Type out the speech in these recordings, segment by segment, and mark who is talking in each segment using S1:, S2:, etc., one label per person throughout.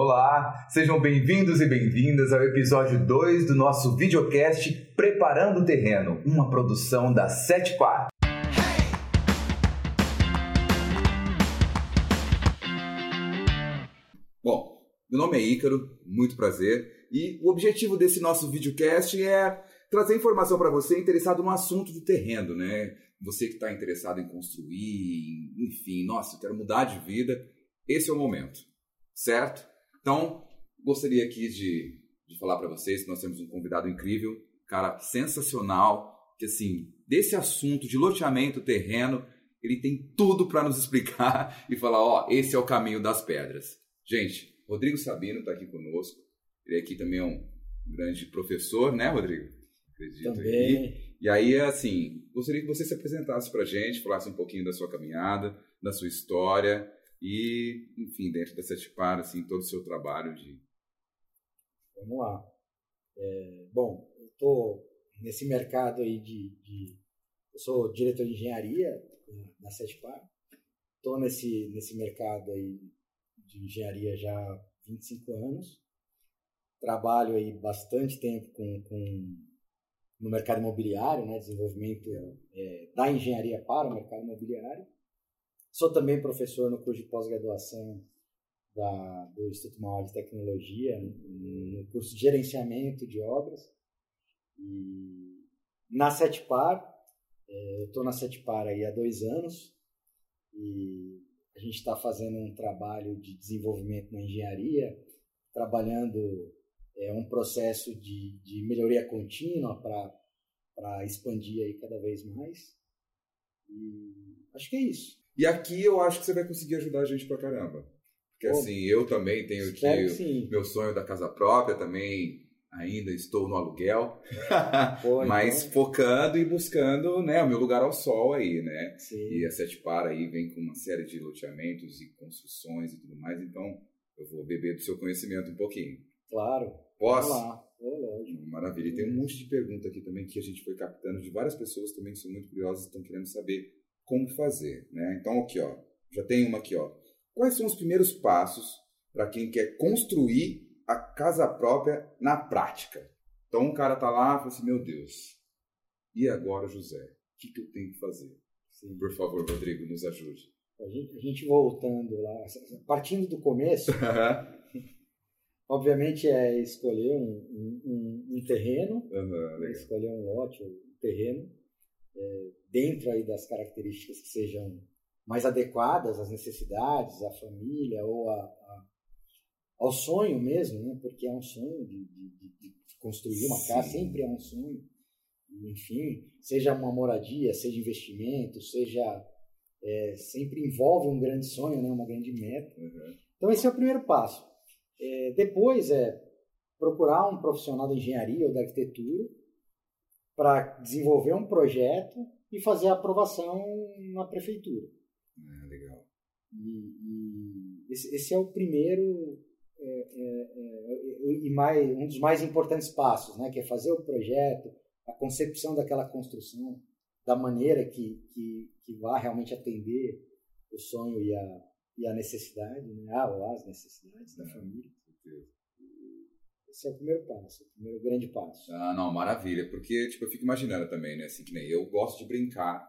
S1: Olá, sejam bem-vindos e bem-vindas ao episódio 2 do nosso videocast Preparando o Terreno, uma produção da Sete Par.
S2: Bom, meu nome é Ícaro, muito prazer, e o objetivo desse nosso videocast é trazer informação para você interessado no assunto do terreno, né? Você que está interessado em construir, enfim, nossa, eu quero mudar de vida, esse é o momento, certo? Então, gostaria aqui de, de falar para vocês que nós temos um convidado incrível, cara sensacional, que assim, desse assunto de loteamento, terreno, ele tem tudo para nos explicar e falar, ó, esse é o caminho das pedras. Gente, Rodrigo Sabino está aqui conosco. Ele aqui também é um grande professor, né, Rodrigo?
S3: Acredito também.
S2: E aí, assim, gostaria que você se apresentasse para a gente, falasse um pouquinho da sua caminhada, da sua história e, enfim, dentro dessa tipara, assim, todo o seu trabalho de...
S3: Vamos lá. É, bom, eu estou nesse mercado aí de, de, Eu sou diretor de engenharia da Setipar. Estou nesse, nesse mercado aí de engenharia já há 25 anos. Trabalho aí bastante tempo com, com no mercado imobiliário, né, desenvolvimento é, da engenharia para o mercado imobiliário. Sou também professor no curso de pós-graduação do Instituto Maior de Tecnologia, no curso de gerenciamento de obras. E na Setpar, é, eu estou na Setpar aí há dois anos e a gente está fazendo um trabalho de desenvolvimento na engenharia, trabalhando é, um processo de, de melhoria contínua para expandir aí cada vez mais. E acho que é isso.
S2: E aqui eu acho que você vai conseguir ajudar a gente pra caramba. Porque Pô, assim, eu também tenho aqui meu sonho da casa própria, também ainda estou no aluguel, Pô, mas então... focando e buscando né, o meu lugar ao sol aí, né? Sim. E a Sete Para aí vem com uma série de loteamentos e construções e tudo mais, então eu vou beber do seu conhecimento um pouquinho.
S3: Claro.
S2: Posso?
S3: Vamos lá. lógico.
S2: Maravilha. E tem um monte de pergunta aqui também que a gente foi captando de várias pessoas também que são muito curiosas e estão querendo saber como fazer, né? Então aqui, ó, já tem uma aqui, ó. Quais são os primeiros passos para quem quer construir a casa própria na prática? Então um cara tá lá e fala assim, meu Deus, e agora, José? O que, que eu tenho que fazer? Sim. Por favor, Rodrigo, nos ajude.
S3: A gente, a gente voltando lá, partindo do começo, obviamente é escolher um, um, um terreno,
S2: uhum,
S3: escolher um lote, um terreno, é, dentro aí das características que sejam mais adequadas às necessidades, à família ou a, a, ao sonho mesmo, né? porque é um sonho de, de, de construir uma Sim. casa, sempre é um sonho. Enfim, seja uma moradia, seja investimento, seja. É, sempre envolve um grande sonho, né? uma grande meta. Uhum. Então, esse é o primeiro passo. É, depois é procurar um profissional da engenharia ou da arquitetura para desenvolver um projeto e fazer a aprovação na prefeitura.
S2: Ah, legal.
S3: E, e esse, esse, é o primeiro é, é, é, e mais, um dos mais importantes passos, né, que é fazer o projeto, a concepção daquela construção, da maneira que, que, que vai realmente atender o sonho e a, e a necessidade, né, ah, ou as necessidades da família. Esse é o primeiro passo, o primeiro grande passo.
S2: Ah, não, maravilha. Porque, tipo, eu fico imaginando também, né? Assim, que nem eu gosto de brincar,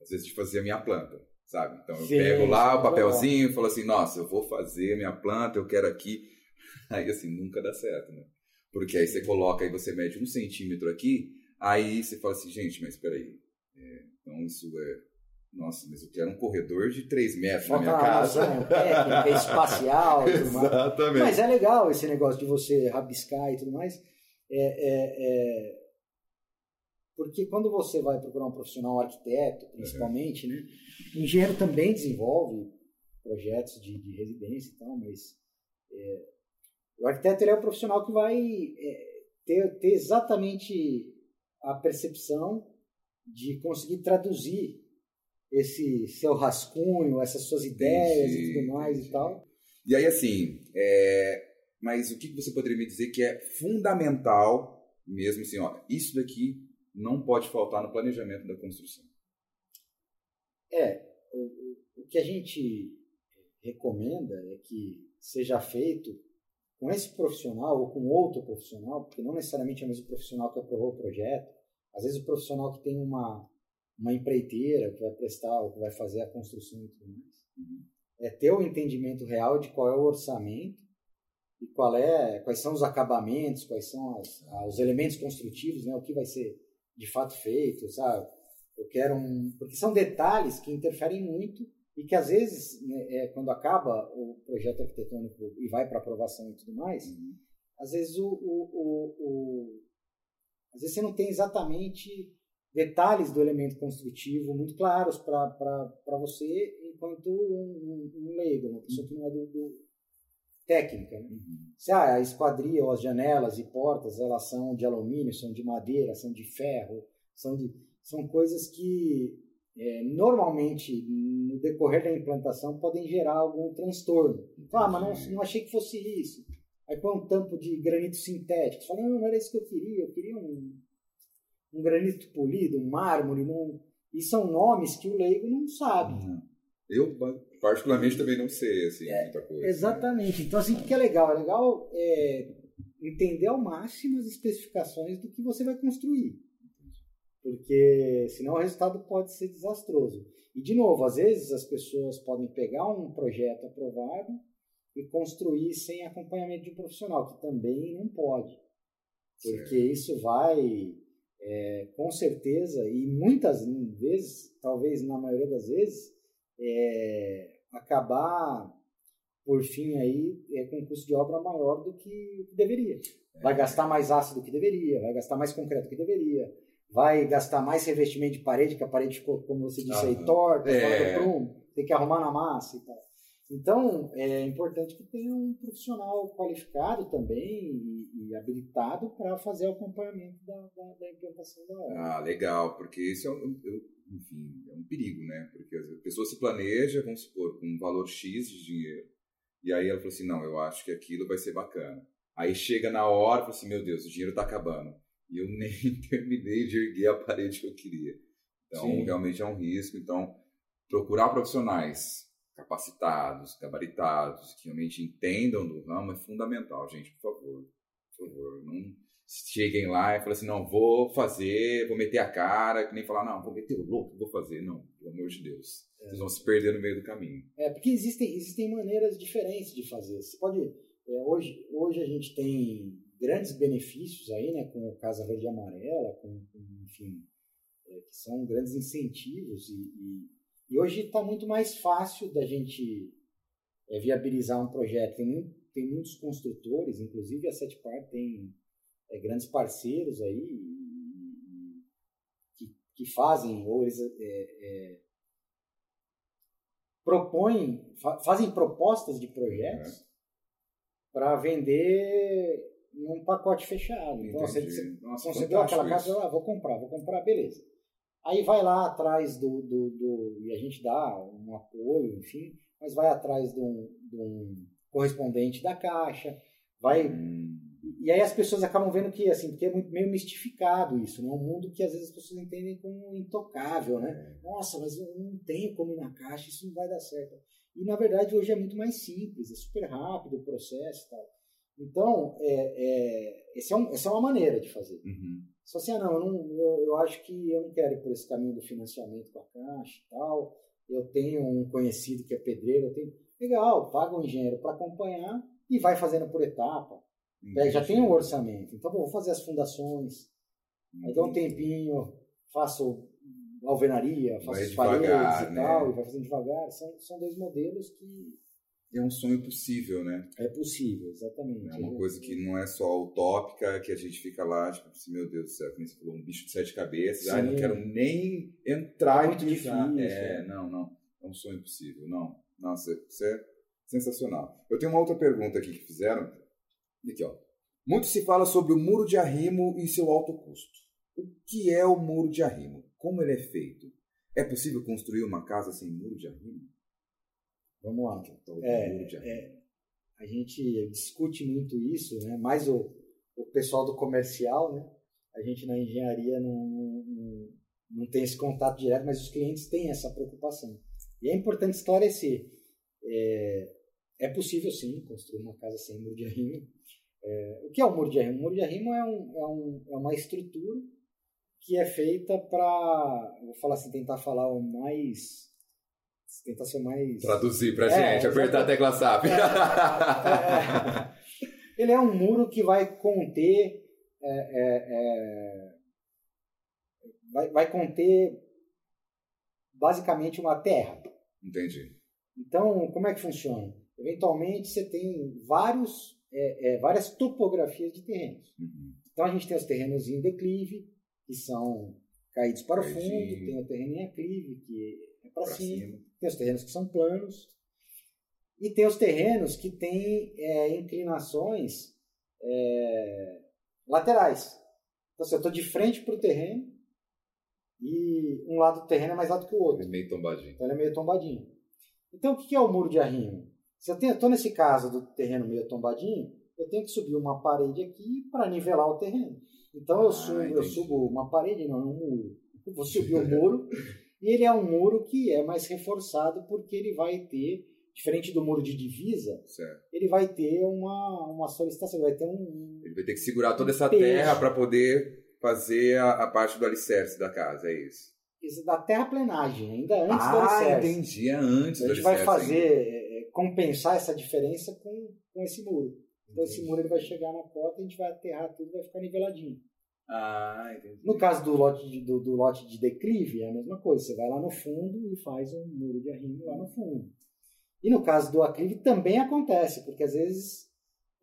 S2: às vezes, de fazer a minha planta, sabe? Então, eu Sim, pego lá o papelzinho e falo assim, nossa, eu vou fazer a minha planta, eu quero aqui. Aí, assim, nunca dá certo, né? Porque aí você coloca, aí você mede um centímetro aqui, aí você fala assim, gente, mas peraí. É, então, isso é nossa, mas eu quero um corredor de 3 metros Falta na minha casa.
S3: técnica, espacial e tudo mais.
S2: Exatamente.
S3: Mas é legal esse negócio de você rabiscar e tudo mais. É, é, é... Porque quando você vai procurar um profissional um arquiteto, principalmente, uhum. né? Engenheiro também desenvolve projetos de, de residência e tal, mas é, o arquiteto ele é o profissional que vai é, ter, ter exatamente a percepção de conseguir traduzir esse seu rascunho, essas suas ideias entendi, e tudo mais e tal.
S2: E aí, assim, é... mas o que você poderia me dizer que é fundamental mesmo, assim, ó, isso daqui não pode faltar no planejamento da construção?
S3: É, o, o que a gente recomenda é que seja feito com esse profissional ou com outro profissional, porque não necessariamente é o mesmo profissional que aprovou o projeto, às vezes o profissional que tem uma, uma empreiteira, que vai prestar ou que vai fazer a construção e tudo mais, uhum. é ter o entendimento real de qual é o orçamento e qual é, quais são os acabamentos, quais são as, os elementos construtivos, né, o que vai ser de fato feito, sabe? Eu quero um. Porque são detalhes que interferem muito e que às vezes, né, é, quando acaba o projeto arquitetônico e vai para aprovação e tudo mais, uhum. às vezes o, o, o, o, às vezes você não tem exatamente detalhes do elemento construtivo muito claros para você enquanto um, um, um leigo, uma pessoa que não é do, do técnica. Né? Uhum. Se ah, a esquadria ou as janelas e portas elas são de alumínio, são de madeira, são de ferro, são de são coisas que é, normalmente no decorrer da implantação podem gerar algum transtorno. Ah, mas não, não achei que fosse isso. Aí põe um tampo de granito sintético. Fala, não, não era isso que eu queria. Eu queria um, um granito polido, um mármore. Não... E são nomes que o leigo não sabe. Uhum.
S2: Eu, particularmente, também não sei assim, é, muita coisa.
S3: Exatamente. Né? Então, assim, o que é legal? É legal é, entender ao máximo as especificações do que você vai construir porque senão o resultado pode ser desastroso. E, de novo, às vezes as pessoas podem pegar um projeto aprovado e construir sem acompanhamento de um profissional, que também não pode. Porque certo. isso vai, é, com certeza, e muitas vezes, talvez na maioria das vezes, é, acabar, por fim, aí, é, com um custo de obra maior do que deveria. Vai é. gastar mais ácido do que deveria, vai gastar mais concreto do que deveria vai gastar mais revestimento de parede, que a parede ficou, como você disse aí, torta, é. tem que arrumar na massa e tal. Então, é importante que tenha um profissional qualificado também e, e habilitado para fazer o acompanhamento da, da, da, implantação da obra.
S2: Ah, legal, porque isso é um, enfim, é um perigo, né? Porque a pessoa se planeja, vamos supor, com um valor X de dinheiro, e aí ela falou assim, não, eu acho que aquilo vai ser bacana. Aí chega na hora e fala assim, meu Deus, o dinheiro está acabando e eu nem terminei de erguer a parede que eu queria. Então, Sim. realmente é um risco. Então, procurar profissionais capacitados, gabaritados, que realmente entendam do ramo é fundamental, gente, por favor. Por favor, não cheguem lá e falem assim, não, vou fazer, vou meter a cara, que nem falar, não, vou meter o louco, vou fazer. Não, pelo amor de Deus. É. Vocês vão se perder no meio do caminho.
S3: É, porque existem, existem maneiras diferentes de fazer. Você pode... É, hoje, hoje a gente tem grandes benefícios aí, né, com o Casa Verde e Amarela, com, com enfim, é, que são grandes incentivos e, e, e hoje está muito mais fácil da gente é, viabilizar um projeto. Tem, tem muitos construtores, inclusive a Setpar tem é, grandes parceiros aí que, que fazem ou eles é, propõem, fa fazem propostas de projetos uhum. para vender num pacote fechado. Então, você, Nossa, você deu aquela casa, ah, vou comprar, vou comprar, beleza. Aí vai lá atrás do, do, do, E a gente dá um apoio, enfim, mas vai atrás de um, de um correspondente da caixa, vai. Hum. E aí as pessoas acabam vendo que, assim, porque é meio mistificado isso, né? Um mundo que às vezes as pessoas entendem como intocável, né? É. Nossa, mas eu não tenho como ir na caixa, isso não vai dar certo. E na verdade hoje é muito mais simples, é super rápido o processo e tal. Então, é, é, esse é um, essa é uma maneira de fazer. Uhum. Só assim, ah, não, eu, não eu, eu, acho que eu não quero ir por esse caminho do financiamento com a Caixa e tal. Eu tenho um conhecido que é pedreiro, eu tenho... Legal, paga um engenheiro para acompanhar e vai fazendo por etapa. Uhum. Já tem um orçamento. Então, vou fazer as fundações. Uhum. Aí dá um tempinho, faço alvenaria, faço as paredes e né? tal, e vai fazendo devagar. São, são dois modelos que
S2: é um sonho possível, né?
S3: É possível, exatamente.
S2: É uma coisa que não é só utópica, que a gente fica lá, tipo assim, meu Deus do céu, como você falou, um bicho de sete cabeças, ah, não quero nem entrar é
S3: muito difícil.
S2: É, é, não, não. É um sonho possível. Não. Nossa, isso é sensacional. Eu tenho uma outra pergunta aqui que fizeram. Aqui, ó. Muito se fala sobre o muro de arrimo e seu alto custo. O que é o muro de arrimo? Como ele é feito? É possível construir uma casa sem muro de arrimo?
S3: Vamos lá. É, é, a gente discute muito isso, né? mais o, o pessoal do comercial, né? a gente na engenharia não, não, não tem esse contato direto, mas os clientes têm essa preocupação. E é importante esclarecer. É, é possível sim construir uma casa sem muro de arrimo. É, o que é o muro de arrimo? O muro de arrimo é, um, é, um, é uma estrutura que é feita para, vou falar assim, tentar falar o mais tentar ser mais.
S2: Traduzir pra é, gente, apertar a tecla SAP. É,
S3: é, ele é um muro que vai conter. É, é, vai, vai conter basicamente uma terra.
S2: Entendi.
S3: Então, como é que funciona? Eventualmente, você tem vários, várias topografias de terrenos. Uhum. Então, a gente tem os terrenos em declive, que são caídos para o fundo, tem o terreno em aclive, que é para cima. cima. Tem os terrenos que são planos. E tem os terrenos que têm é, inclinações é, laterais. Então, assim, eu estou de frente para o terreno e um lado do terreno é mais alto que o outro.
S2: É meio tombadinho.
S3: Então, ele é meio tombadinho. Então, o que é o muro de arrimo? Se eu estou nesse caso do terreno meio tombadinho, eu tenho que subir uma parede aqui para nivelar o terreno. Então, eu, ah, subo, eu subo uma parede, não, é um muro. Eu vou subir o muro E ele é um muro que é mais reforçado porque ele vai ter, diferente do muro de divisa,
S2: certo.
S3: ele vai ter uma, uma solicitação, ele vai ter um.
S2: Ele vai ter que segurar toda essa terra para poder fazer a, a, parte do alicerce da casa, é isso?
S3: Isso da terraplenagem, ainda antes
S2: ah,
S3: do alicerce.
S2: Ah, entendi, é antes
S3: A gente vai fazer, é, é, compensar essa diferença com, com esse muro. Então entendi. esse muro ele vai chegar na porta, a gente vai aterrar tudo, vai ficar niveladinho.
S2: Ah, entendi.
S3: No caso do lote de, do, do, lote de declive, é a mesma coisa. Você vai lá no fundo e faz um muro de arrimo lá no fundo. E no caso do aclive também acontece, porque às vezes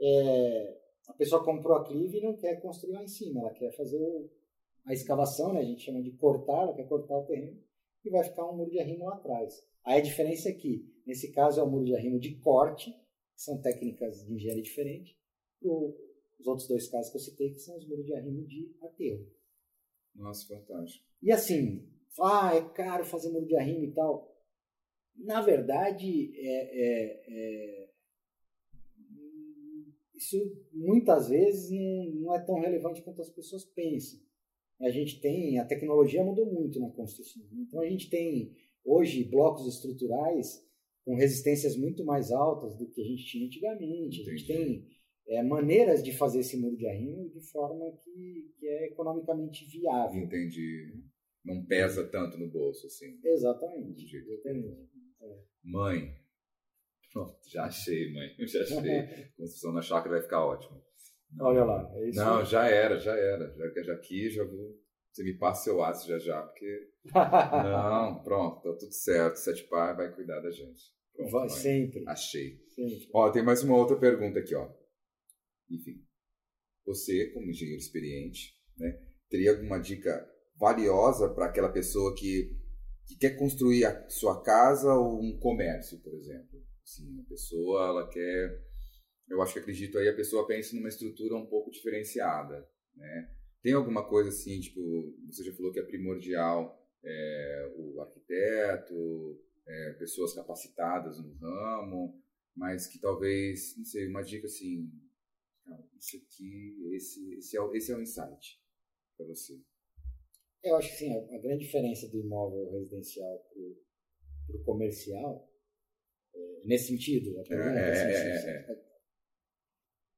S3: é, a pessoa comprou aclive e não quer construir lá em cima, ela quer fazer a escavação, né? a gente chama de cortar, ela quer cortar o terreno e vai ficar um muro de arrimo lá atrás. Aí a diferença é que, nesse caso, é o muro de arrimo de corte, que são técnicas de engenharia diferentes. O, os outros dois casos que eu citei, que são os muros de arrimo de aterro.
S2: Nossa, fantástico.
S3: E assim, ah, é caro fazer muro de arrimo e tal. Na verdade, é, é, é, isso muitas vezes não, é tão relevante quanto as pessoas pensam. A gente tem, a tecnologia mudou muito na construção. Então a gente tem hoje blocos estruturais com resistências muito mais altas do que a gente tinha antigamente. Entendi. A gente tem é, maneiras de fazer esse muro de arrimo de forma que, que é economicamente viável.
S2: Entendi. Não pesa tanto no bolso, assim.
S3: Exatamente. Exatamente.
S2: É. Mãe. Pronto, já achei, mãe. Já achei. Construção na chácara vai ficar ótimo.
S3: Olha lá. É
S2: não, já era, já era. Já, já aqui, já vou. Você me passa seu aço já já, porque. não, pronto, tá tudo certo. Sete Par vai cuidar da gente. Pronto,
S3: vai, sempre.
S2: Achei.
S3: Sempre.
S2: Ó, tem mais uma outra pergunta aqui, ó. Enfim, você, como engenheiro experiente, né, teria alguma dica valiosa para aquela pessoa que, que quer construir a sua casa ou um comércio, por exemplo? Assim, a pessoa, ela quer... Eu acho que acredito aí a pessoa pensa numa estrutura um pouco diferenciada, né? Tem alguma coisa assim, tipo, você já falou que é primordial é, o arquiteto, é, pessoas capacitadas no ramo, mas que talvez, não sei, uma dica assim, isso aqui, esse, esse, é, esse é o insight para você.
S3: Eu acho que sim, a, grande diferença do imóvel residencial para o comercial, é, nesse sentido, é, assim, é, é,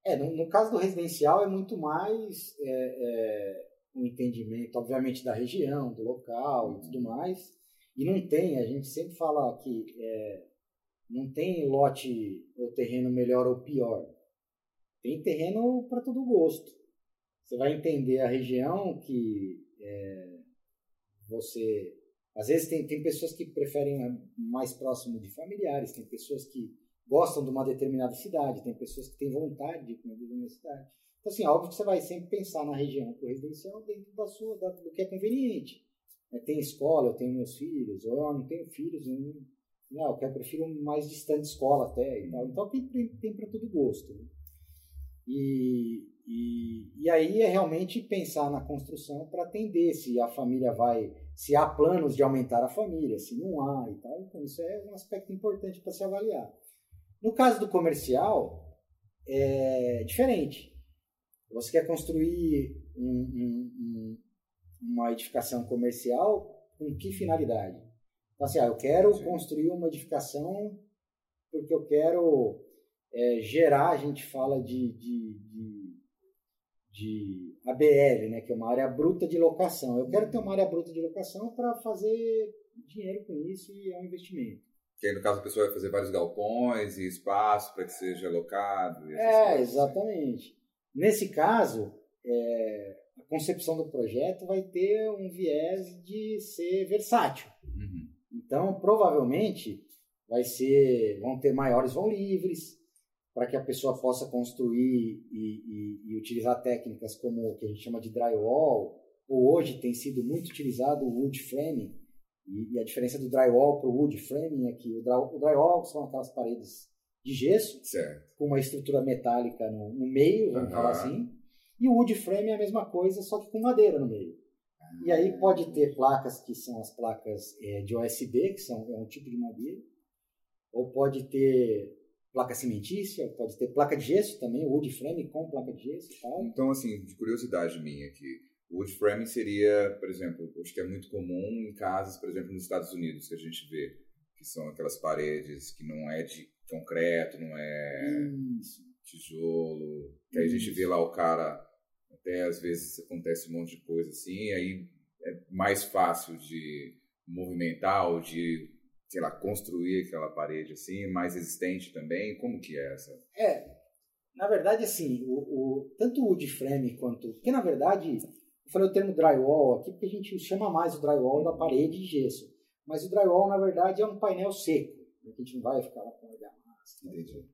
S3: é. é no, no, caso do residencial é muito mais é, um entendimento, obviamente, da região, do local e tudo uhum. mais. E não tem, a gente sempre fala que não tem lote ou terreno melhor ou pior tem terreno para todo gosto. Você vai entender a região que é, você. Às vezes tem, tem pessoas que preferem mais próximo de familiares, tem pessoas que gostam de uma determinada cidade, tem pessoas que têm vontade de viver uma cidade. Então, assim, óbvio que você vai sempre pensar na região residencial dentro da sua, da, do que é conveniente. É, tem escola, eu tenho meus filhos, ou eu não tenho filhos, eu não, não eu prefiro mais distante escola até. E tal. Então, tem, tem, tem para todo gosto. Né? E, e, e aí é realmente pensar na construção para atender se a família vai, se há planos de aumentar a família, se não há e tal. Então, isso é um aspecto importante para se avaliar. No caso do comercial, é diferente. Você quer construir um, um, um, uma edificação comercial com que finalidade? Então, assim, ah, eu quero Sim. construir uma edificação porque eu quero é, gerar, a gente fala de, de, de, de, ABL, né, que é uma área bruta de locação. Eu quero ter uma área bruta de locação para fazer dinheiro com isso e é um investimento.
S2: Que aí, no caso, a pessoa vai fazer vários galpões e espaço para que seja alocado.
S3: é, coisas, exatamente. Nesse caso, é, a concepção do projeto vai ter um viés de ser versátil. Uhum. Então, provavelmente, vai ser, vão ter maiores vão livres, para que a pessoa possa construir e, e, e, utilizar técnicas como o que a gente chama de drywall, ou hoje tem sido muito utilizado o wood framing, e, e a diferença do drywall para o wood framing é que o, o drywall são aquelas paredes de gesso,
S2: certo.
S3: com uma estrutura metálica no, no meio, vamos uhum. falar assim, e o wood frame é a mesma coisa, só que com madeira no meio. E aí pode ter placas que são as placas é, de OSB, que são, é um tipo de madeira, ou pode ter placa cimentícia, pode ter placa de gesso também, wood frame com placa de gesso e tal.
S2: Então, assim, de curiosidade minha aqui, wood frame seria, por exemplo, acho que é muito comum em casas, por exemplo, nos Estados Unidos, que a gente vê, que são aquelas paredes que não é de concreto, não é Isso. tijolo, que aí a gente vê lá o cara, até às vezes acontece um monte de coisa assim, aí é mais fácil de movimentar ou de sei lá, construir aquela parede assim, mais resistente também? Como que é essa?
S3: É, na verdade, assim, o, o, tanto o wood frame quanto... Porque, na verdade, eu falei o termo drywall aqui porque a gente chama mais o drywall da parede de gesso. Mas o drywall, na verdade, é um painel seco. Né, a gente não vai ficar lá com argamassa. Entendi.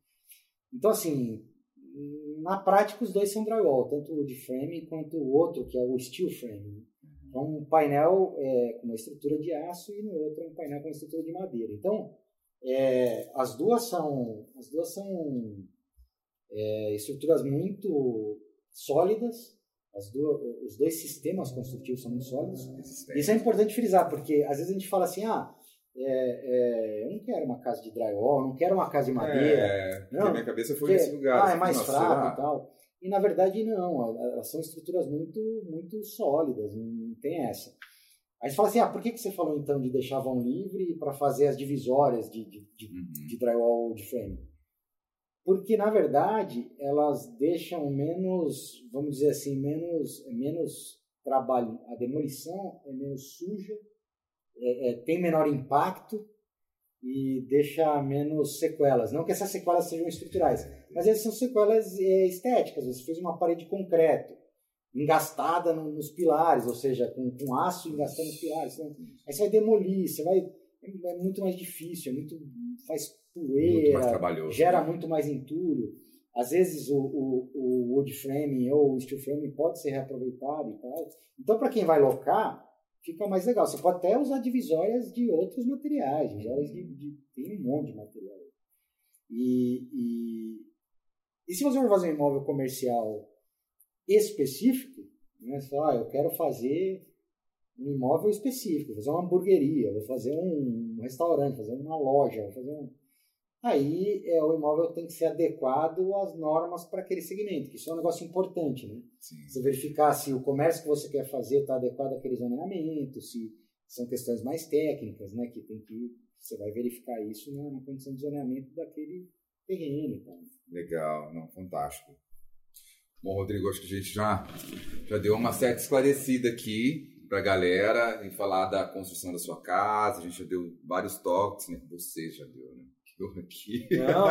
S3: Então, assim, na prática, os dois são drywall, tanto o wood frame quanto o outro, que é o steel frame. Então, um painel é, com uma estrutura de aço e no outro é um painel com uma estrutura de madeira. Então, é, as duas são, as duas são é, estruturas muito sólidas. As duas, os dois sistemas construtivos são muito sólidos. Isso é importante frisar, porque às vezes a gente fala assim, ah, é, é, eu não quero uma casa de drywall, não quero uma casa de madeira.
S2: É, não, minha cabeça foi nesse lugar.
S3: Ah, é assim, mais fraco e tal. E na verdade não, elas são estruturas muito, muito sólidas, não tem essa. Aí você fala assim, ah, por que, que você falou então de deixar vão livre para fazer as divisórias de, de, de, uhum. de drywall de frame? Porque na verdade elas deixam menos, vamos dizer assim, menos, menos trabalho, a demolição é menos suja, é, é, tem menor impacto e deixa menos sequelas. Não que essas sequelas sejam estruturais, mas essas são sequelas é, estéticas. Você fez uma parede de concreto, engastada no, nos pilares, ou seja, com, com aço engastando nos pilares. Então, aí você vai demolir, você vai. É, é muito mais difícil, é muito. faz poeira,
S2: muito
S3: gera né? muito mais entulho. Às vezes o, o, o wood frame ou o steel frame pode ser reaproveitado e tal. Então, para quem vai locar, fica mais legal. Você pode até usar divisórias de outros materiais, divisórias de, de tem um monte de material. E, e, e se você for fazer um imóvel comercial específico, né, só, ah, eu quero fazer um imóvel específico, vou fazer uma hamburgueria, vou fazer um restaurante, vou fazer uma loja, vou fazer um aí é, o imóvel tem que ser adequado às normas para aquele segmento, que isso é um negócio importante, né? Sim. Você verificar se o comércio que você quer fazer está adequado àquele zoneamento, se são questões mais técnicas, né? Que tem que você vai verificar isso na, na condição de zoneamento daquele terreno. Então.
S2: Legal, não, fantástico. Bom, Rodrigo, acho que a gente já, já deu uma certa esclarecida aqui para a galera em falar da construção da sua casa. A gente já deu vários toques, né? Você já deu, né? aqui.
S3: Não,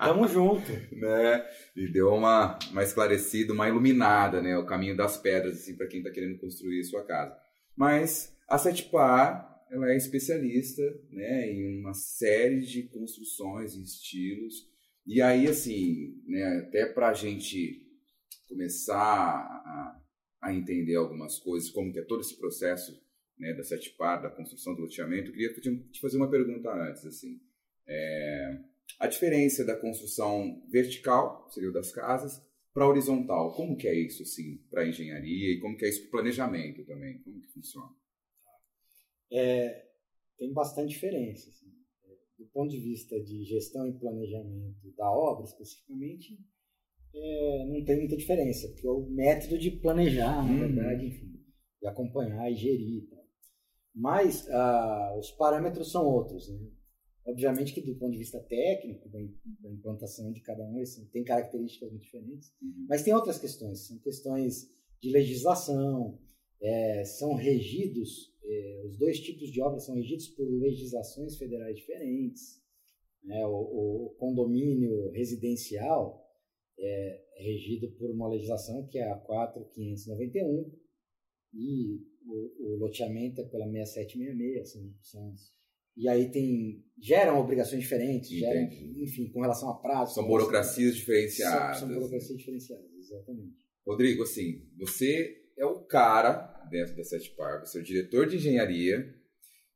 S3: tamo junto.
S2: né? E deu uma, uma esclarecida, uma iluminada, né? O caminho das pedras, assim, para quem está querendo construir sua casa. Mas a Setpar, ela é especialista, né? Em uma série de construções e estilos. E aí, assim, né? Até para a gente começar a, a entender algumas coisas, como que é todo esse processo né, da Setpar, da construção do loteamento, eu queria te fazer uma pergunta antes, assim. É, a diferença da construção vertical, seria das casas, para horizontal. Como que é isso, assim, para engenharia e como que é isso para planejamento também? Como que funciona?
S3: É, tem bastante diferença. Assim. Do ponto de vista de gestão e planejamento da obra, especificamente, é, não tem muita diferença, porque é o método de planejar, na uhum. verdade, enfim, de acompanhar e gerir. Mas ah, os parâmetros são outros. Né? Obviamente que do ponto de vista técnico, da implantação de cada um, tem características muito diferentes, uhum. mas tem outras questões, são questões de legislação, é, são regidos, é, os dois tipos de obras são regidos por legislações federais diferentes, né? o, o, condomínio residencial é, é regido por uma legislação que é a 4591 e o, o loteamento é pela 6766, são, são e aí tem geram obrigações diferentes, geram, enfim, com relação a prazo.
S2: São burocracias diferenciadas.
S3: São, são burocracias diferenciadas, exatamente.
S2: Rodrigo, assim, você é o cara dentro da Sete Par, você é o diretor de engenharia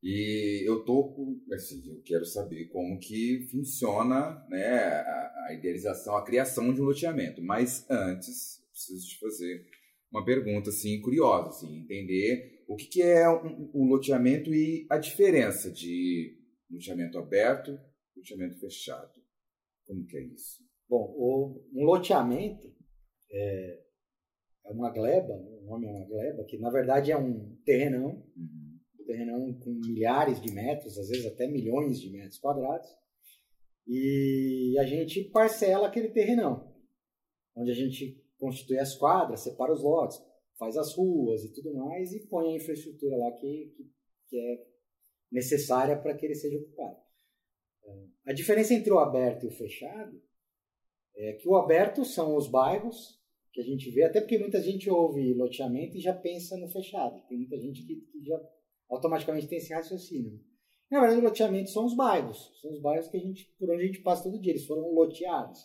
S2: e eu tô assim, eu quero saber como que funciona, né, a, a idealização, a criação de um loteamento. Mas antes, preciso te fazer uma pergunta assim curiosa, assim, entender o que, que é um, um, loteamento e a diferença de loteamento aberto loteamento fechado. Como que é isso?
S3: Bom, o, um loteamento é, é uma gleba, né? o nome é uma gleba, que na verdade é um terrenão, uhum. um terrenão com milhares de metros, às vezes até milhões de metros quadrados, e a gente parcela aquele terrenão, onde a gente constitui as quadras, separa os lotes, faz as ruas e tudo mais e põe a infraestrutura lá que, que, que é necessária para que ele seja ocupado. A diferença entre o aberto e o fechado é que o aberto são os bairros que a gente vê, até porque muita gente ouve loteamento e já pensa no fechado. Tem muita gente que, que já automaticamente tem esse raciocínio. Na verdade, o loteamento são os bairros, são os bairros que a gente, por onde a gente passa todo dia, eles foram loteados.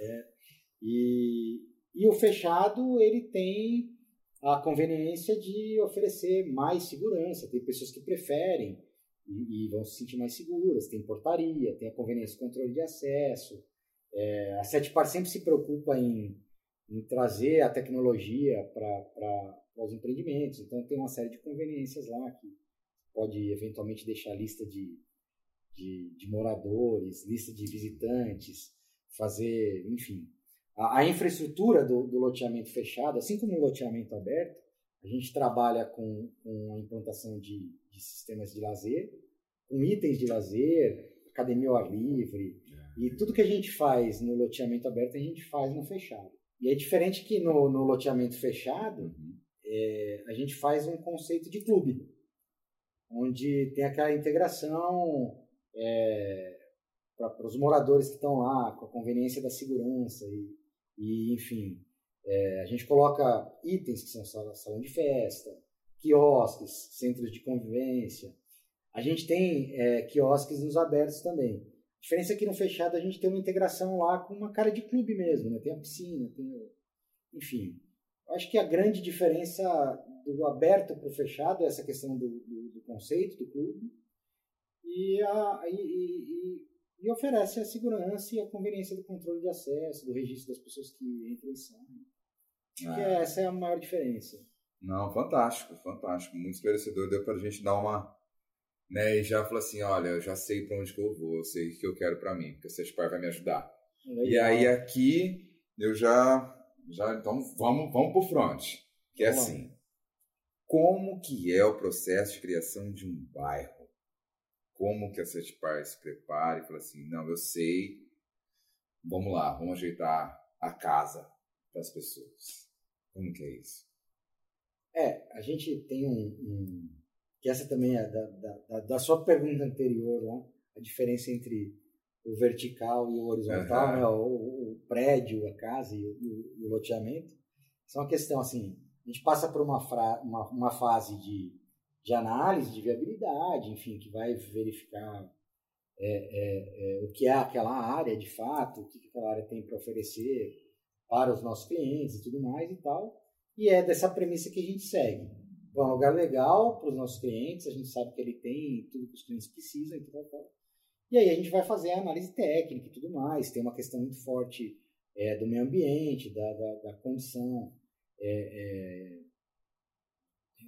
S3: É, e, e o fechado, ele tem a conveniência de oferecer mais segurança. Tem pessoas que preferem e, e vão se sentir mais seguras. Tem portaria, tem a conveniência de controle de acesso. É, a Setpar sempre se preocupa em, em trazer a tecnologia para os empreendimentos. Então, tem uma série de conveniências lá que pode eventualmente deixar lista de, de, de moradores, lista de visitantes, fazer, enfim, a, a infraestrutura do, do, loteamento fechado, assim como o loteamento aberto, a gente trabalha com, com a implantação de, de sistemas de lazer, com itens de lazer, academia ao ar livre, e tudo que a gente faz no loteamento aberto, a gente faz no fechado. E é diferente que no, no loteamento fechado, uhum. é, a gente faz um conceito de clube, onde tem aquela integração é, para os moradores que estão lá, com a conveniência da segurança e, e, enfim, é, a gente coloca itens que são salão de festa, quiosques, centros de convivência. A gente tem é, quiosques nos abertos também. A diferença é que no fechado a gente tem uma integração lá com uma cara de clube mesmo, né? Tem a piscina, tem, enfim. Acho que a grande diferença do aberto para o fechado é essa questão do, do, do conceito do clube e, a, e, e, e oferece a segurança e a conveniência do controle de acesso, do registro das pessoas que entram e saem. Ah. Que essa é a maior diferença.
S2: Não, fantástico, fantástico. Muito esclarecedor. Deu para a gente dar uma. Né, e já falou assim: olha, eu já sei para onde que eu vou, eu sei o que eu quero para mim, porque o Sespar vai me ajudar. Legal. E aí aqui eu já. já então vamos, vamos para o front. Que é assim: como que é o processo de criação de um bairro? como que a Setpar se prepara e fala assim, não, eu sei, vamos lá, vamos ajeitar a casa para as pessoas. Como que é isso?
S3: É, a gente tem um, um que essa também é da, da, da, sua pergunta anterior lá, a diferença entre o vertical e o horizontal, uhum. né, o, o, prédio, a casa e o, o, loteamento. Isso é uma questão assim, a gente passa por uma, fra, uma, uma fase de de análise de viabilidade, enfim, que vai verificar é, é, é, o que é aquela área de fato, o que aquela área tem para oferecer para os nossos clientes e tudo mais e tal. E é dessa premissa que a gente segue. Bom, é um lugar legal para os nossos clientes, a gente sabe que ele tem tudo que os clientes precisam e tudo tal. E aí a gente vai fazer a análise técnica e tudo mais. Tem uma questão muito forte é, do meio ambiente, da, da, da condição é, é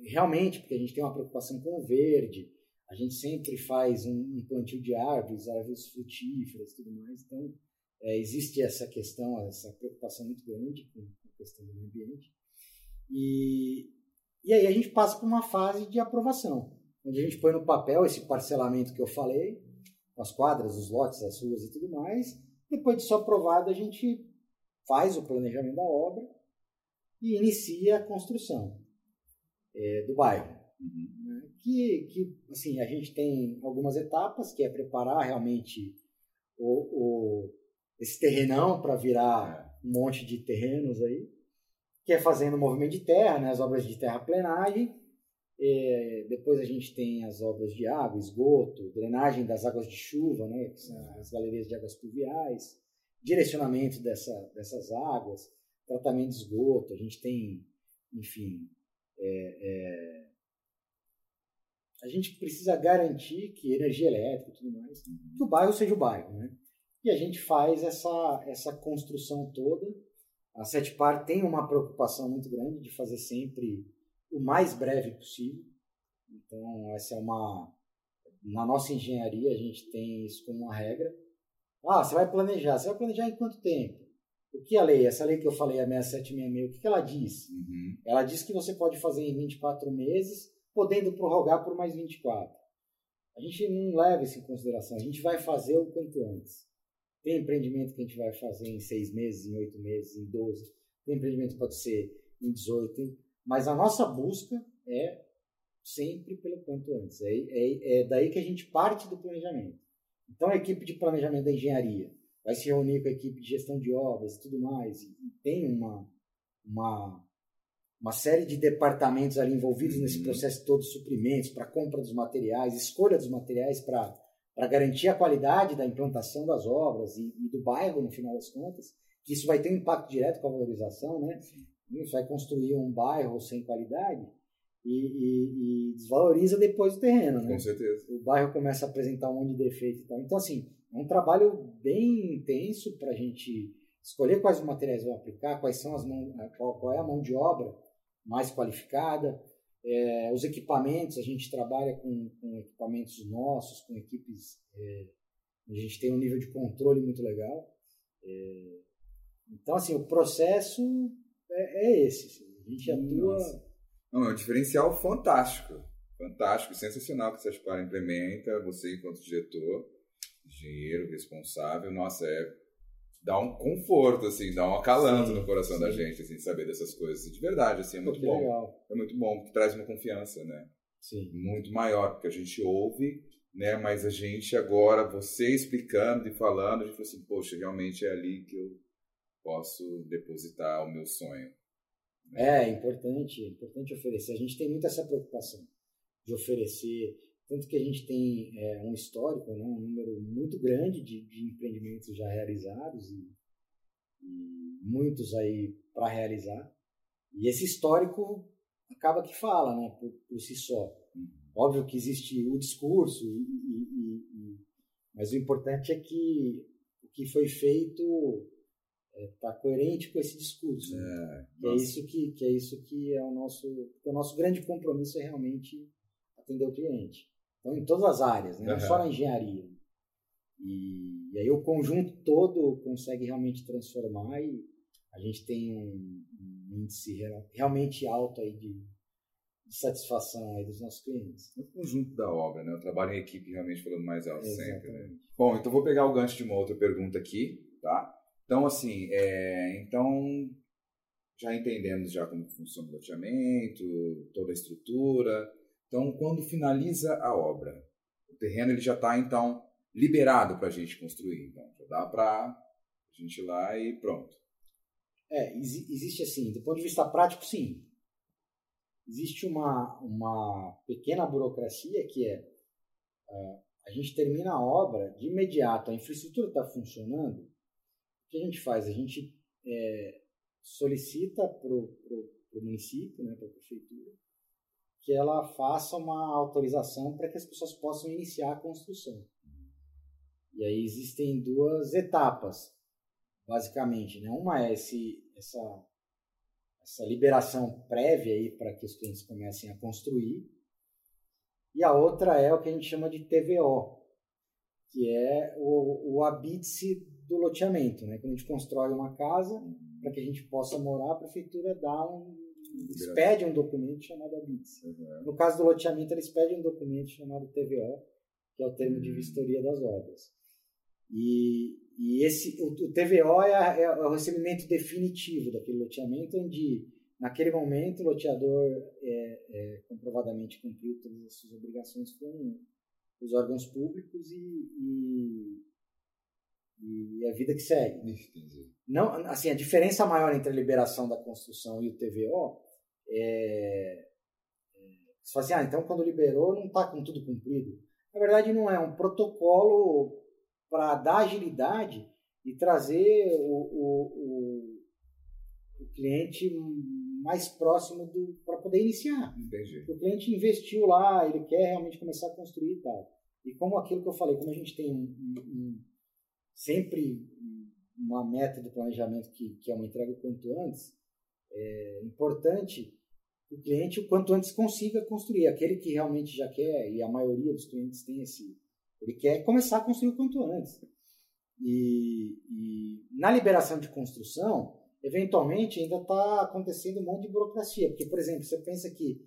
S3: realmente, porque a gente tem uma preocupação com o verde, a gente sempre faz um, um plantio de árvores, árvores frutíferas e tudo mais, então é, existe essa questão, essa preocupação muito grande com a questão do meio ambiente. E, e aí a gente passa por uma fase de aprovação, onde a gente põe no papel esse parcelamento que eu falei, com as quadras, os lotes, as ruas e tudo mais. Depois disso aprovado, a gente faz o planejamento da obra e inicia a construção é, do bairro. Uhum. Né? Que, que, assim, a gente tem algumas etapas, que é preparar realmente o, o esse terrenão para virar um monte de terrenos aí, que é fazendo o movimento de terra, né, as obras de terraplenagem, é, depois a gente tem as obras de água, esgoto, drenagem das águas de chuva, né, que são as galerias de águas pluviais, direcionamento dessa, dessas águas, tratamento de esgoto, a gente tem, enfim, é, é, a gente precisa garantir que energia elétrica e tudo mais, que o bairro seja o bairro, né? E a gente faz essa, essa construção toda. A Setpar tem uma preocupação muito grande de fazer sempre o mais breve possível. Então, essa é uma. Na nossa engenharia, a gente tem isso como uma regra. Ah, você vai planejar. Você vai planejar em quanto tempo? O que a lei, essa lei que eu falei, a 6766, o que, que ela diz? Uhum. Ela diz que você pode fazer em 24 meses, podendo prorrogar por mais 24. A gente não leva isso em consideração. A gente vai fazer o quanto antes. Tem empreendimento que a gente vai fazer em seis meses, em oito meses, em 12. Tem empreendimento que pode ser em 18. Mas a nossa busca é sempre pelo quanto antes. É, é, é daí que a gente parte do planejamento. Então, a equipe de planejamento da engenharia vai se reunir com a equipe de gestão de obras e tudo mais. E tem uma, uma, uma série de departamentos ali envolvidos uhum. nesse processo todo, suprimentos, para compra dos materiais, escolha dos materiais para garantir a qualidade da implantação das obras e, e, do bairro, no final das contas, que isso vai ter um impacto direto com a valorização, né? Isso vai construir um bairro sem qualidade e, e, e, desvaloriza depois o terreno, né?
S2: Com certeza.
S3: O bairro começa a apresentar um monte de defeito e tal. Então, assim, é um trabalho bem intenso para a gente escolher quais materiais vão aplicar, quais são as mãos, qual, qual é a mão de obra mais qualificada, é, os equipamentos, a gente trabalha com, com equipamentos nossos, com equipes, é, a gente tem um nível de controle muito legal. É, então, assim, o processo é, é esse. Assim. A gente atua.
S2: Não, é um diferencial fantástico. Fantástico, sensacional que o Sashpara implementa. Você, enquanto diretor, engenheiro responsável, nossa, é dá um conforto, assim, dá um acalanto sim, no coração sim. da gente, assim, saber dessas coisas. De verdade, assim, é muito bom. Legal. É muito bom, porque traz uma confiança, né?
S3: Sim.
S2: Muito maior, porque a gente ouve, né? Mas a gente agora, você explicando e falando, a gente falou assim, poxa, realmente é ali que eu posso depositar o meu sonho.
S3: Né? É, importante, é importante oferecer. A gente tem muito essa preocupação de oferecer, tanto que a gente tem é, um histórico, né, um número muito grande de, de empreendimentos já realizados e, e muitos aí para realizar. E esse histórico acaba que fala, né, por, por si só. Óbvio que existe o discurso, e, e, mas o importante é que o que foi feito está é, tá coerente com esse discurso. Né? É, é isso que, que é isso que é o nosso, o nosso grande compromisso é realmente atender o cliente. Então, em todas as áreas, né? não só na engenharia. E, e, aí o conjunto todo consegue realmente transformar e a gente tem um, um índice realmente alto aí de, de, satisfação aí dos nossos clientes.
S2: O conjunto da obra, né? O trabalho em equipe realmente falando mais alto Exatamente. sempre. Né? Bom, então vou pegar o gancho de uma outra pergunta aqui, tá? Então, assim, é, então já entendemos já como funciona o loteamento, toda a estrutura. Então, quando finaliza a obra, o terreno ele já está então liberado para a gente construir. Então, já dá para a gente ir lá e pronto.
S3: É, existe assim, do ponto de vista prático, sim. Existe uma, uma pequena burocracia que é, é a gente termina a obra, de imediato a infraestrutura está funcionando, que a gente faz? A gente é, solicita para o município, né, para a prefeitura, que ela faça uma autorização para que as pessoas possam iniciar a construção. E aí existem duas etapas, basicamente. Né? Uma é esse, essa, essa liberação prévia para que os clientes comecem a construir. E a outra é o que a gente chama de TVO, que é o, o habite do loteamento. Né? Quando a gente constrói uma casa, para que a gente possa morar, a prefeitura dá um, eles pedem um documento chamado habite. Uhum. No caso do loteamento, eles pedem um documento chamado TVO, que é o termo de vistoria das obras. E, e esse, o, o TVO é, a, é, o recebimento definitivo daquele loteamento, onde, naquele momento, o loteador é, é, comprovadamente cumpriu todas as suas obrigações com os órgãos públicos e, e, e a vida que segue. Não, assim, a diferença maior entre a liberação da construção e o TVO é, é você fala assim, ah, então quando liberou não está com tudo cumprido. Na verdade, não é um protocolo para dar agilidade e trazer o, o, o, o cliente mais próximo para poder iniciar.
S2: Entendi.
S3: O cliente investiu lá, ele quer realmente começar a construir e tal. E como aquilo que eu falei, como a gente tem um, um, sempre uma meta de planejamento que, que é uma entrega o quanto antes, é importante o cliente o quanto antes consiga construir. Aquele que realmente já quer, e a maioria dos clientes tem esse, ele quer começar a construir o quanto antes. E, e na liberação de construção, eventualmente ainda está acontecendo um monte de burocracia. Porque, por exemplo, você pensa que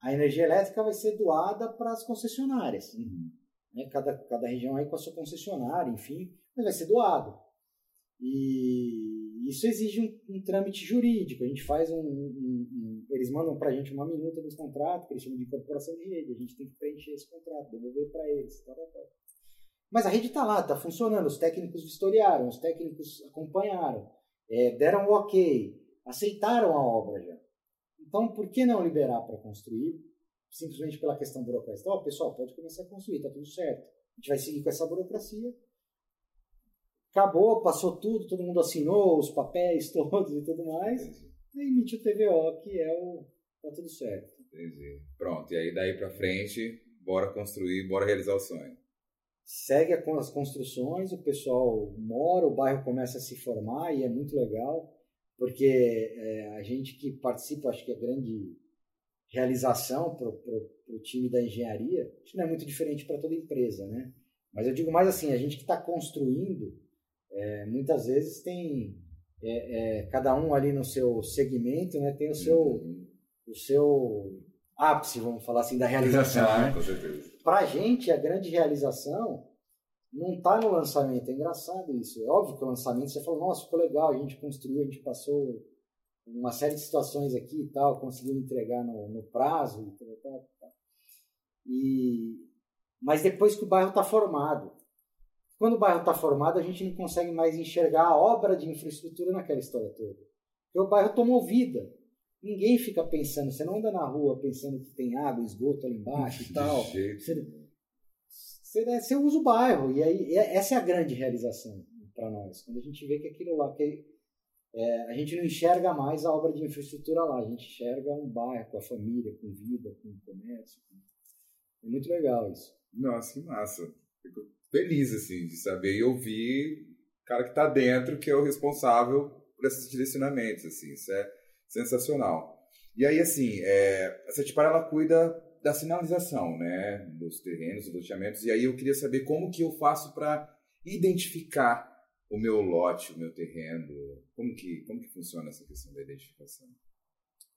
S3: a energia elétrica vai ser doada para as concessionárias. Uhum. Né? Cada, cada região aí com a sua concessionária, enfim, mas vai ser doado. E isso exige um, um trâmite jurídico. A gente faz um. um, um eles mandam para a gente uma minuta dos contratos, que eles chamam de incorporação de rede. A gente tem que preencher esse contrato, devolver para eles. Tal, tal, tal. Mas a rede está lá, está funcionando. Os técnicos vistoriaram, os técnicos acompanharam, é, deram o ok, aceitaram a obra já. Então, por que não liberar para construir? Simplesmente pela questão burocrática. Ó, oh, pessoal, pode começar a construir, está tudo certo. A gente vai seguir com essa burocracia acabou, passou tudo, todo mundo assinou os papéis todos e tudo mais, Entendi. e emite o TVO, que é o. tá tudo certo.
S2: Entendi. Pronto, e aí daí pra frente, bora construir, bora realizar o sonho.
S3: Segue as construções, o pessoal mora, o bairro começa a se formar e é muito legal, porque é, a gente que participa, acho que é grande realização para o time da engenharia, isso não é muito diferente para toda empresa, né? Mas eu digo mais assim, a gente que está construindo, é, muitas vezes tem é, é, cada um ali no seu segmento, né, tem o seu, uhum. o seu ápice, vamos falar assim, da realização. né?
S2: Com certeza.
S3: Para a gente, a grande realização não está no lançamento. É engraçado isso. É óbvio que o lançamento você fala, nossa, ficou legal, a gente construiu, a gente passou uma série de situações aqui e tal, conseguiu entregar no, no prazo e tal, tal, tal. E, mas depois que o bairro está formado, quando o bairro está formado, a gente não consegue mais enxergar a obra de infraestrutura naquela história toda. Porque o bairro tomou vida. Ninguém fica pensando, você não anda na rua pensando que tem água, esgoto ali embaixo e tal. Você, você, você, usa o bairro. E aí, essa é a grande realização para nós. Quando a gente vê que aquilo lá, que é, a gente não enxerga mais a obra de infraestrutura lá, a gente enxerga um bairro com a família, com vida, com comércio. É muito legal isso.
S2: Nossa, que massa. Fico feliz, assim, de saber e ouvir o cara que está dentro, que é o responsável por esses direcionamentos, assim, isso é sensacional. E aí, assim, é, a Setipar, ela cuida da sinalização, né, dos terrenos, dos loteamentos, e aí eu queria saber como que eu faço para identificar o meu lote, o meu terreno, como que, como que funciona essa questão da identificação?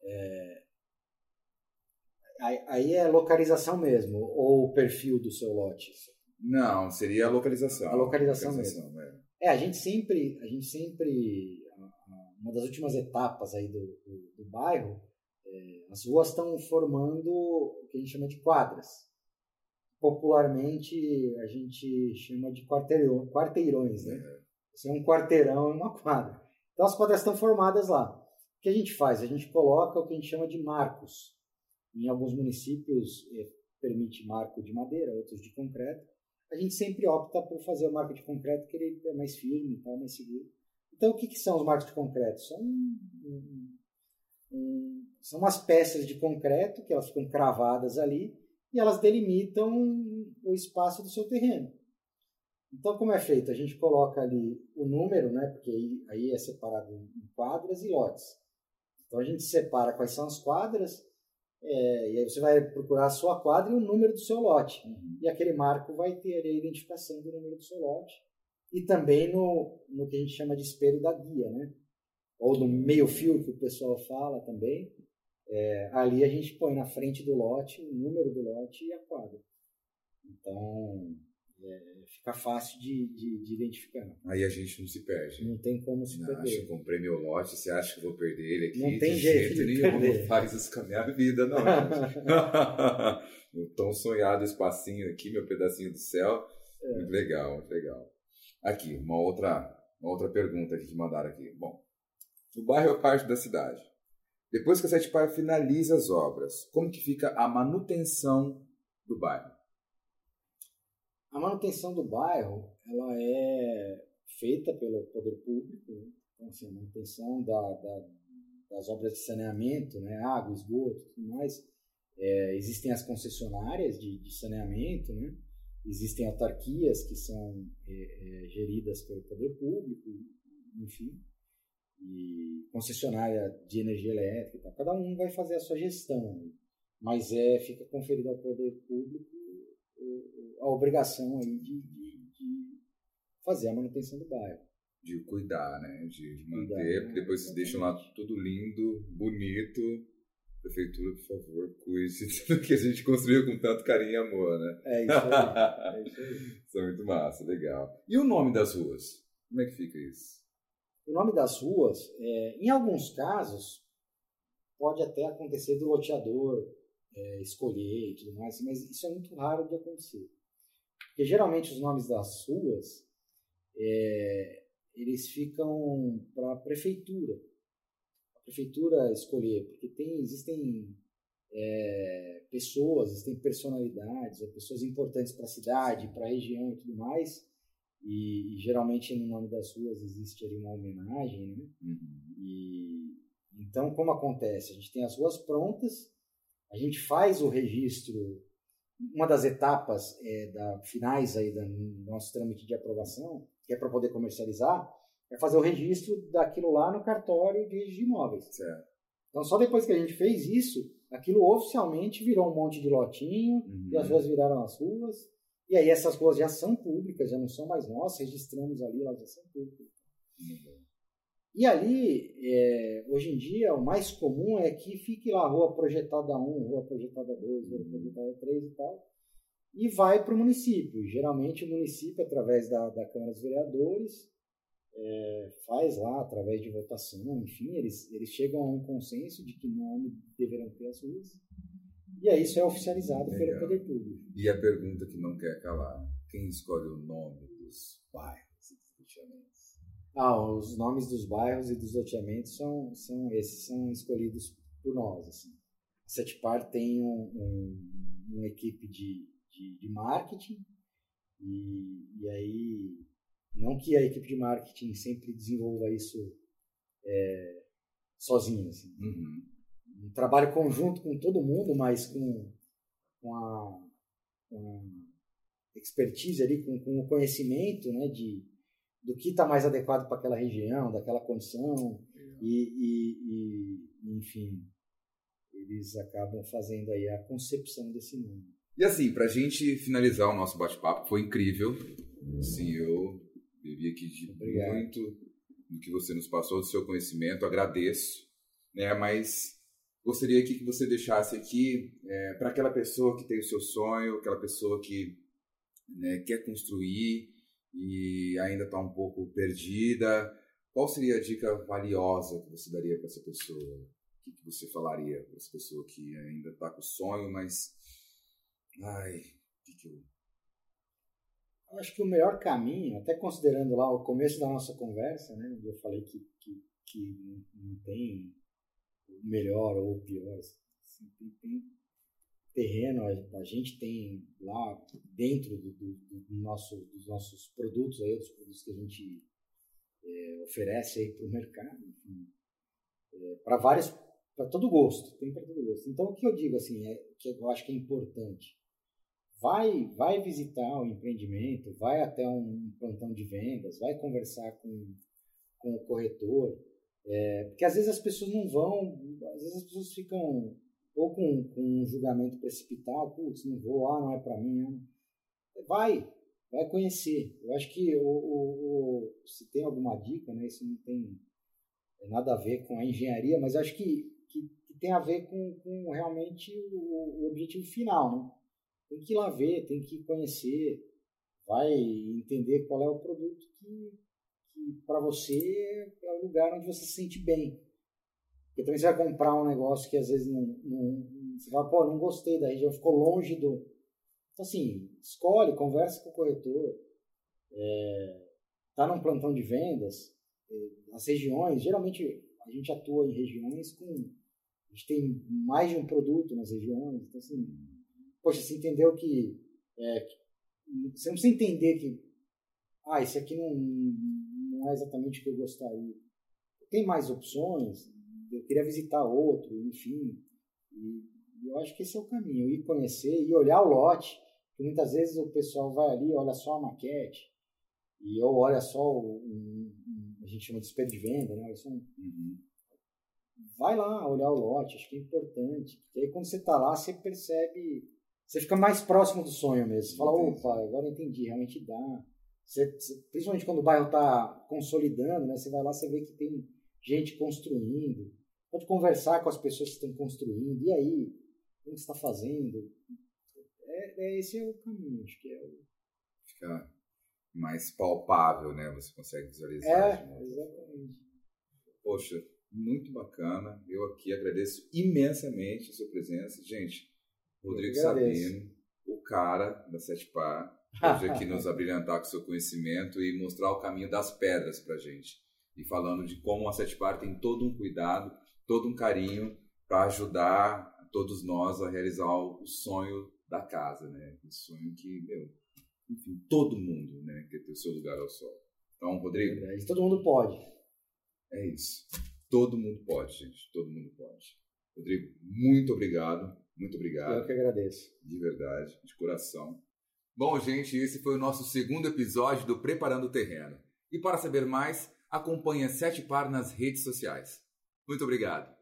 S3: É, aí é localização mesmo, ou o perfil do seu lote?
S2: Não, seria a localização.
S3: A localização, localização mesmo. É. é. a gente sempre, a gente sempre, uma das últimas etapas aí do, do, do bairro, é, as ruas estão formando o que a gente chama de quadras. Popularmente a gente chama de quarteirões, né? É. É um quarteirão e uma quadra. Então as quadras estão formadas lá. O que a gente faz? A gente coloca o que a gente chama de marcos. Em alguns municípios é, permite marco de madeira, outros de concreto a gente sempre opta por fazer o marco de concreto, que ele é mais firme, tá, mais seguro. Então, o que, que são os marcos de concreto? São, um, um, são umas peças de concreto que elas ficam cravadas ali e elas delimitam o espaço do seu terreno. Então, como é feito? A gente coloca ali o número, né, porque aí, aí é separado em quadras e lotes. Então, a gente separa quais são as quadras é, e aí você vai procurar a sua quadra e o número do seu lote. Uhum. E aquele marco vai ter a identificação do número do seu lote. E também no, no que a gente chama de espelho da guia, né? Ou no meio fio que o pessoal fala também. É, ali a gente põe na frente do lote o número do lote e a quadra. Então, é, fica fácil de, de, de, identificar.
S2: Aí a gente não se perde.
S3: Não tem como se
S2: não,
S3: perder.
S2: Acho que comprei meu lote, você acha que vou perder ele aqui?
S3: Não tem
S2: de
S3: jeito,
S2: jeito nenhum.
S3: perder.
S2: Não faz isso com a minha vida, não. o tão sonhado espacinho aqui, meu pedacinho do céu. É. Muito legal, muito legal. Aqui, uma outra, uma outra pergunta que mandaram aqui. Bom, o bairro é parte da cidade. Depois que a Sete Pai finaliza as obras, como que fica a manutenção do bairro?
S3: A manutenção do bairro ela é feita pelo poder público, né? então assim, a manutenção da, da, das obras de saneamento, né? água, esgoto, tudo mais. É, existem as concessionárias de, de, saneamento, né? existem autarquias que são é, é, geridas pelo poder público, enfim, e concessionária de energia elétrica. Cada um vai fazer a sua gestão, mas é fica conferido ao poder público a obrigação aí de, de, de fazer a manutenção do bairro.
S2: De cuidar, né? De manter, porque depois vocês deixam lá tudo lindo, bonito. Prefeitura, por favor, cuide do que a gente construiu com tanto carinho e amor, né?
S3: É isso aí. É isso aí.
S2: isso é muito massa, legal. E o nome das ruas? Como é que fica isso?
S3: O nome das ruas, é, em alguns casos, pode até acontecer do loteador é, escolher e tudo mais, mas isso é muito raro de acontecer. Porque geralmente os nomes das ruas, é, eles ficam para a prefeitura. A prefeitura escolher, porque tem, existem é, pessoas, existem personalidades, pessoas importantes para a cidade, para a região e tudo mais, e, e, geralmente no nome das ruas existe ali uma homenagem, né? Uhum. E, então, como acontece? A gente tem as ruas prontas, a gente faz o registro uma das etapas é, da, finais aí do nosso trâmite de aprovação, que é para poder comercializar, é fazer o registro daquilo lá no cartório de imóveis.
S2: Certo.
S3: Então, só depois que a gente fez isso, aquilo oficialmente virou um monte de lotinho, uhum. e as ruas viraram as ruas, e aí essas ruas já são públicas, já não são mais nossas, registramos ali, elas já são públicas. Uhum. E ali, é, hoje em dia, o mais comum é que fique lá rua projetada 1, rua projetada 2, rua projetada 3 e tal, e vai para o município. Geralmente o município, através da, da Câmara dos Vereadores, é, faz lá, através de votação, enfim, eles, eles chegam a um consenso de que nome deverão ter as ruas, e aí isso é oficializado Legal. pelo poder público.
S2: E a pergunta que não quer calar, quem escolhe o nome dos bairros e dos
S3: ah, os nomes dos bairros e dos loteamentos são, são esses, são escolhidos por nós. Assim. A Setpar tem um, um, uma equipe de, de, de marketing e, e, aí, não que a equipe de marketing sempre desenvolva isso é, sozinho, assim.
S2: Uhum.
S3: Um trabalho conjunto com todo mundo, mas com, com, a, com a expertise ali, com, com o conhecimento né, de, do que está mais adequado para aquela região, daquela condição, e, e, e, enfim, eles acabam fazendo aí a concepção desse nome.
S2: E assim, para a gente finalizar o nosso bate-papo, foi incrível. Sim, eu bebi aqui de Obrigado. muito do que você nos passou, do seu conhecimento, agradeço, né? Mas gostaria aqui que você deixasse aqui é, para aquela pessoa que tem o seu sonho, aquela pessoa que né, quer construir, e ainda está um pouco perdida, qual seria a dica valiosa que você daria para essa pessoa? O que, você falaria para essa pessoa que ainda está com o sonho, mas. Ai, o que, que eu.
S3: Acho que o melhor caminho, até considerando lá o começo da nossa conversa, né, eu falei que, que, que não tem melhor ou pior, assim, tem, tem terreno, a, gente tem lá dentro do, do, do nosso, dos nossos produtos, aí, dos produtos que a gente é, oferece para o mercado, é, para vários, para todo gosto, tem para todo gosto. Então, o que eu digo assim, é que eu acho que é importante, vai, vai visitar o empreendimento, vai até um plantão de vendas, vai conversar com, com o corretor, é, porque às vezes as pessoas não vão, às vezes as pessoas ficam ou com, com um julgamento precipitado, putz, não vou lá, não é para mim. Não. Vai, vai conhecer. Eu acho que o, o, o, se tem alguma dica, né, isso não tem nada a ver com a engenharia, mas acho que, que, que tem a ver com, com realmente o, o, objetivo final, né? tem que ir lá ver, tem que conhecer, vai entender qual é o produto que, que para você é o lugar onde você se sente bem. Porque também você vai comprar um negócio que às vezes não, não você fala, pô, não gostei da região, ficou longe do. Então, assim, escolhe, conversa com o corretor, é, tá num plantão de vendas, é, as regiões, geralmente a gente atua em regiões com. A gente tem mais de um produto nas regiões, então, assim, poxa, você entendeu que. É, você não precisa entender que. Ah, esse aqui não, não é exatamente o que eu gostaria. Tem mais opções, eu queria visitar outro, enfim. E eu acho que esse é o caminho, ir conhecer e olhar o lote. Porque muitas vezes o pessoal vai ali, olha só a maquete, e ou olha só o, um, um, a gente chama de espelho de venda, né? Um, uhum. Vai lá olhar o lote, acho que é importante. Porque aí quando você está lá, você percebe, você fica mais próximo do sonho mesmo. Você fala, opa, agora eu entendi, realmente dá. Você, você, principalmente quando o bairro está consolidando, né? Você vai lá, você vê que tem gente construindo. Pode conversar com as pessoas que estão construindo. E aí, como está fazendo? É, é, esse é o caminho, acho que é o...
S2: Fica mais palpável, né? Você consegue visualizar.
S3: É, exatamente.
S2: Poxa, muito bacana. Eu aqui agradeço imensamente a sua presença. Gente, Rodrigo Sabino, o cara da Sete Par, hoje aqui nos abrilhantar com seu conhecimento e mostrar o caminho das pedras para gente. E falando de como a Sete Par tem todo um cuidado, todo um carinho para ajudar todos nós a realizar o sonho da casa, né? O sonho que, meu, enfim, todo mundo, né, quer ter o seu lugar ao sol. Então, Rodrigo.
S3: É, todo mundo pode.
S2: É isso. Todo mundo pode, gente. Todo mundo pode. Rodrigo, muito obrigado. Muito obrigado.
S3: Eu que agradeço.
S2: De verdade, de coração. Bom, gente, esse foi o nosso segundo episódio do Preparando o Terreno. E para saber mais, acompanhe a Sete Par nas redes sociais. Muito obrigado.